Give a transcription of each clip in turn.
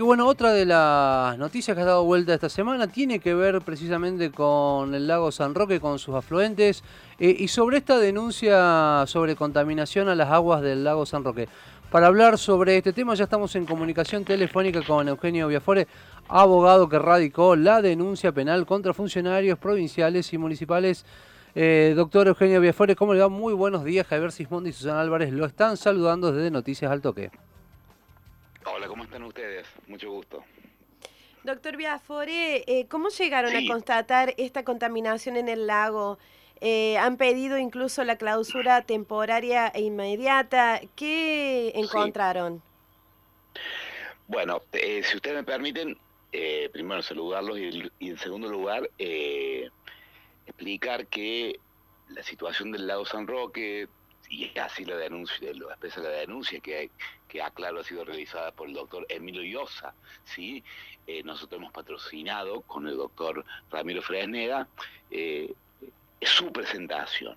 Y bueno, otra de las noticias que ha dado vuelta esta semana tiene que ver precisamente con el lago San Roque, con sus afluentes, eh, y sobre esta denuncia sobre contaminación a las aguas del lago San Roque. Para hablar sobre este tema ya estamos en comunicación telefónica con Eugenio Viafore, abogado que radicó la denuncia penal contra funcionarios provinciales y municipales. Eh, doctor Eugenio Viafore, ¿cómo le va? Muy buenos días. Javier Sismondi y Susana Álvarez lo están saludando desde Noticias al Toque. Hola, ¿cómo están ustedes? Mucho gusto. Doctor Biafore, eh, ¿cómo llegaron a constatar esta contaminación en el lago? Eh, han pedido incluso la clausura temporaria e inmediata. ¿Qué encontraron? Bueno, eh, si ustedes me permiten, primero saludarlos y, en segundo lugar explicar que la situación del lago San Roque y así la denuncia, lo expresa la denuncia que, que aclaro ha sido realizada por el doctor Emilio Llosa, ¿sí? Eh, nosotros hemos patrocinado con el doctor Ramiro Fresneda eh, su presentación.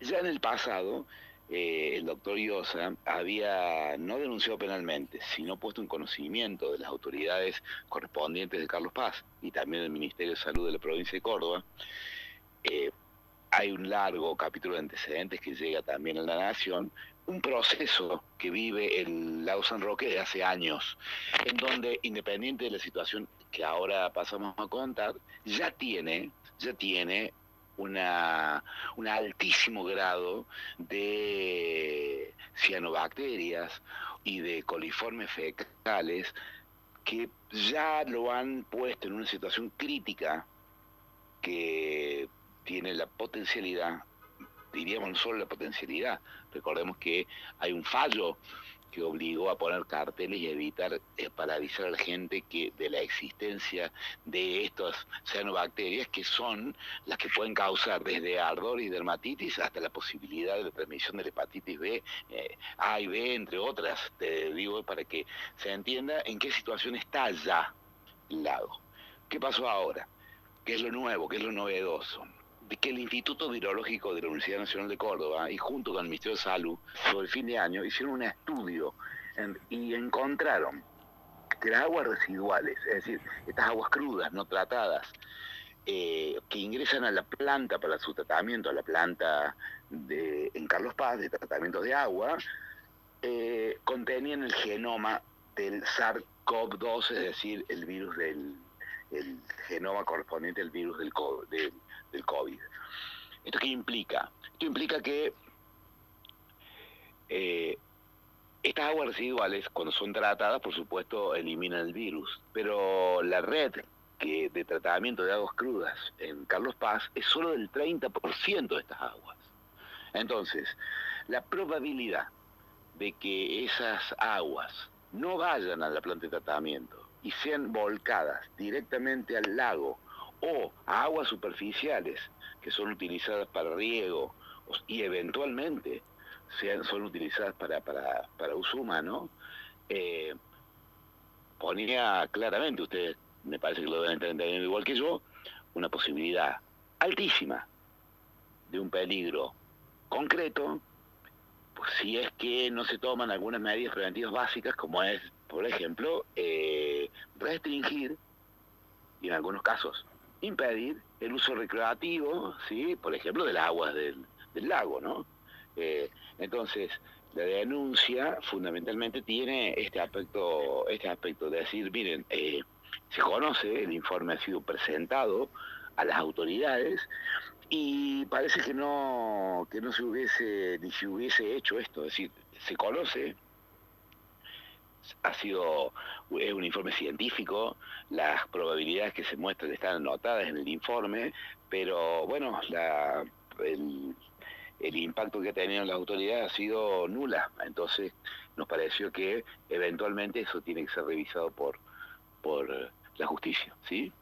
Ya en el pasado, eh, el doctor Llosa había no denunciado penalmente, sino puesto en conocimiento de las autoridades correspondientes de Carlos Paz y también del Ministerio de Salud de la provincia de Córdoba, hay un largo capítulo de antecedentes que llega también a la Nación, un proceso que vive el lago San Roque de hace años, en donde, independiente de la situación que ahora pasamos a contar, ya tiene, ya tiene una, un altísimo grado de cianobacterias y de coliformes fecales que ya lo han puesto en una situación crítica que tiene la potencialidad, diríamos solo la potencialidad, recordemos que hay un fallo que obligó a poner carteles y evitar eh, para avisar a la gente que de la existencia de estas cianobacterias que son las que pueden causar desde ardor y dermatitis hasta la posibilidad de transmisión de la hepatitis B, eh, A y B, entre otras, te digo para que se entienda en qué situación está ya el lago. ¿Qué pasó ahora? ¿Qué es lo nuevo? ¿Qué es lo novedoso? Que el Instituto Virológico de la Universidad Nacional de Córdoba y junto con el Ministerio de Salud, sobre el fin de año, hicieron un estudio y encontraron que las aguas residuales, es decir, estas aguas crudas, no tratadas, eh, que ingresan a la planta para su tratamiento, a la planta de, en Carlos Paz de tratamiento de agua, eh, contenían el genoma del SARS-CoV-2, es decir, el virus del el genoma correspondiente al virus del, del del COVID. ¿Esto qué implica? Esto implica que eh, estas aguas residuales, cuando son tratadas, por supuesto, eliminan el virus, pero la red de tratamiento de aguas crudas en Carlos Paz es solo del 30% de estas aguas. Entonces, la probabilidad de que esas aguas no vayan a la planta de tratamiento y sean volcadas directamente al lago o aguas superficiales que son utilizadas para riego y eventualmente sean, son utilizadas para, para, para uso humano, eh, ponía claramente, ustedes me parece que lo deben entender igual que yo, una posibilidad altísima de un peligro concreto, pues si es que no se toman algunas medidas preventivas básicas, como es, por ejemplo, eh, restringir, y en algunos casos impedir el uso recreativo, ¿sí? por ejemplo, de las aguas del, lago. ¿no? Eh, entonces, la denuncia fundamentalmente tiene este aspecto, este aspecto de decir, miren, eh, se conoce, el informe ha sido presentado a las autoridades y parece que no, que no se hubiese, ni se hubiese hecho esto, es decir, se conoce, ha sido un informe científico, las probabilidades que se muestran están anotadas en el informe, pero bueno, la, el, impacto que ha tenido la autoridad ha sido nula, entonces nos pareció que eventualmente eso tiene que ser revisado por, por la justicia, ¿sí?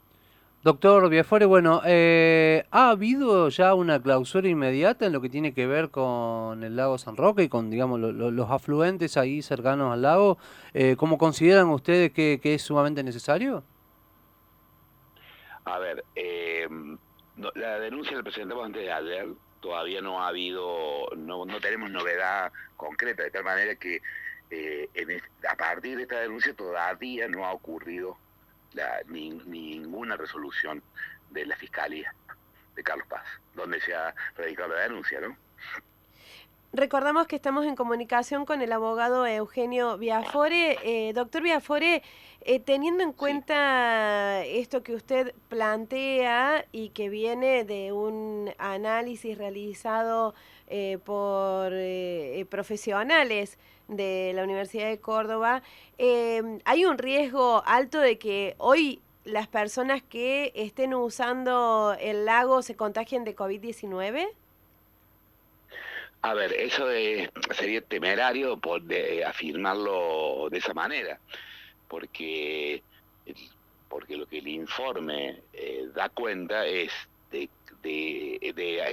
Doctor Biafore, bueno, eh, ¿ha habido ya una clausura inmediata en lo que tiene que ver con el lago San Roque y con, digamos, los afluentes ahí cercanos al lago? Eh, ¿Cómo consideran ustedes que, es sumamente necesario? A ver, eh, la denuncia la presentamos antes de ayer, todavía no ha habido, no, no tenemos novedad concreta, de tal manera que eh, a partir de esta denuncia todavía no ha ocurrido la, ninguna resolución de la Fiscalía de Carlos Paz, donde se ha radicado la denuncia, ¿no? Recordamos que estamos en comunicación con el abogado Eugenio Viafore. Eh, doctor Viafore, eh, teniendo en cuenta esto que usted plantea y que viene de un análisis realizado eh, por profesionales de la Universidad de Córdoba, ¿hay un riesgo alto de que hoy las personas que estén usando el lago se contagien de COVID-19? A ver, eso sería temerario por afirmarlo de esa manera, porque, porque lo que el informe eh, da cuenta es de,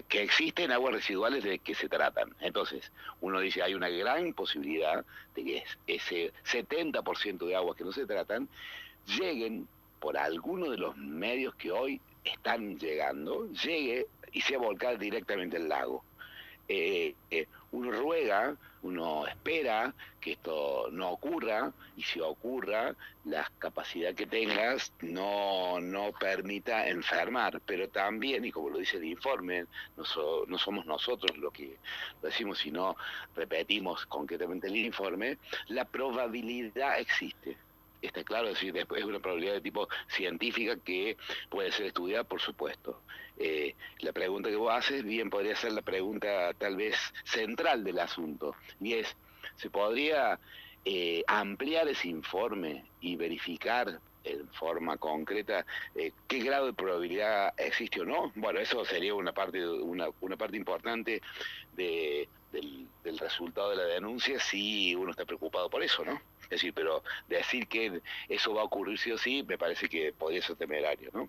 que existen aguas residuales de que se tratan. Entonces, uno dice, hay una gran posibilidad de que ese 70% de aguas que no se tratan lleguen por alguno de los medios que hoy están llegando, llegue y sea volcado directamente al lago. Eh, eh, uno ruega, uno espera que esto no ocurra y si ocurra, la capacidad que tengas no, no permita enfermar, pero también, y como lo dice el informe, no, no somos nosotros lo que lo decimos, sino repetimos concretamente el informe, la probabilidad existe está claro, es decir, es una probabilidad de tipo científica que puede ser estudiada, por supuesto. Eh, la pregunta que vos haces bien podría ser la pregunta tal vez central del asunto, y es, ¿se podría eh, ampliar ese informe y verificar en forma concreta eh, qué grado de probabilidad existe o no. Bueno, eso sería una parte, una, parte importante de, del, del, resultado de la denuncia si uno está preocupado por eso, ¿no? Es decir, pero decir que eso va a ocurrir sí o sí, me parece que podría ser temerario, ¿no?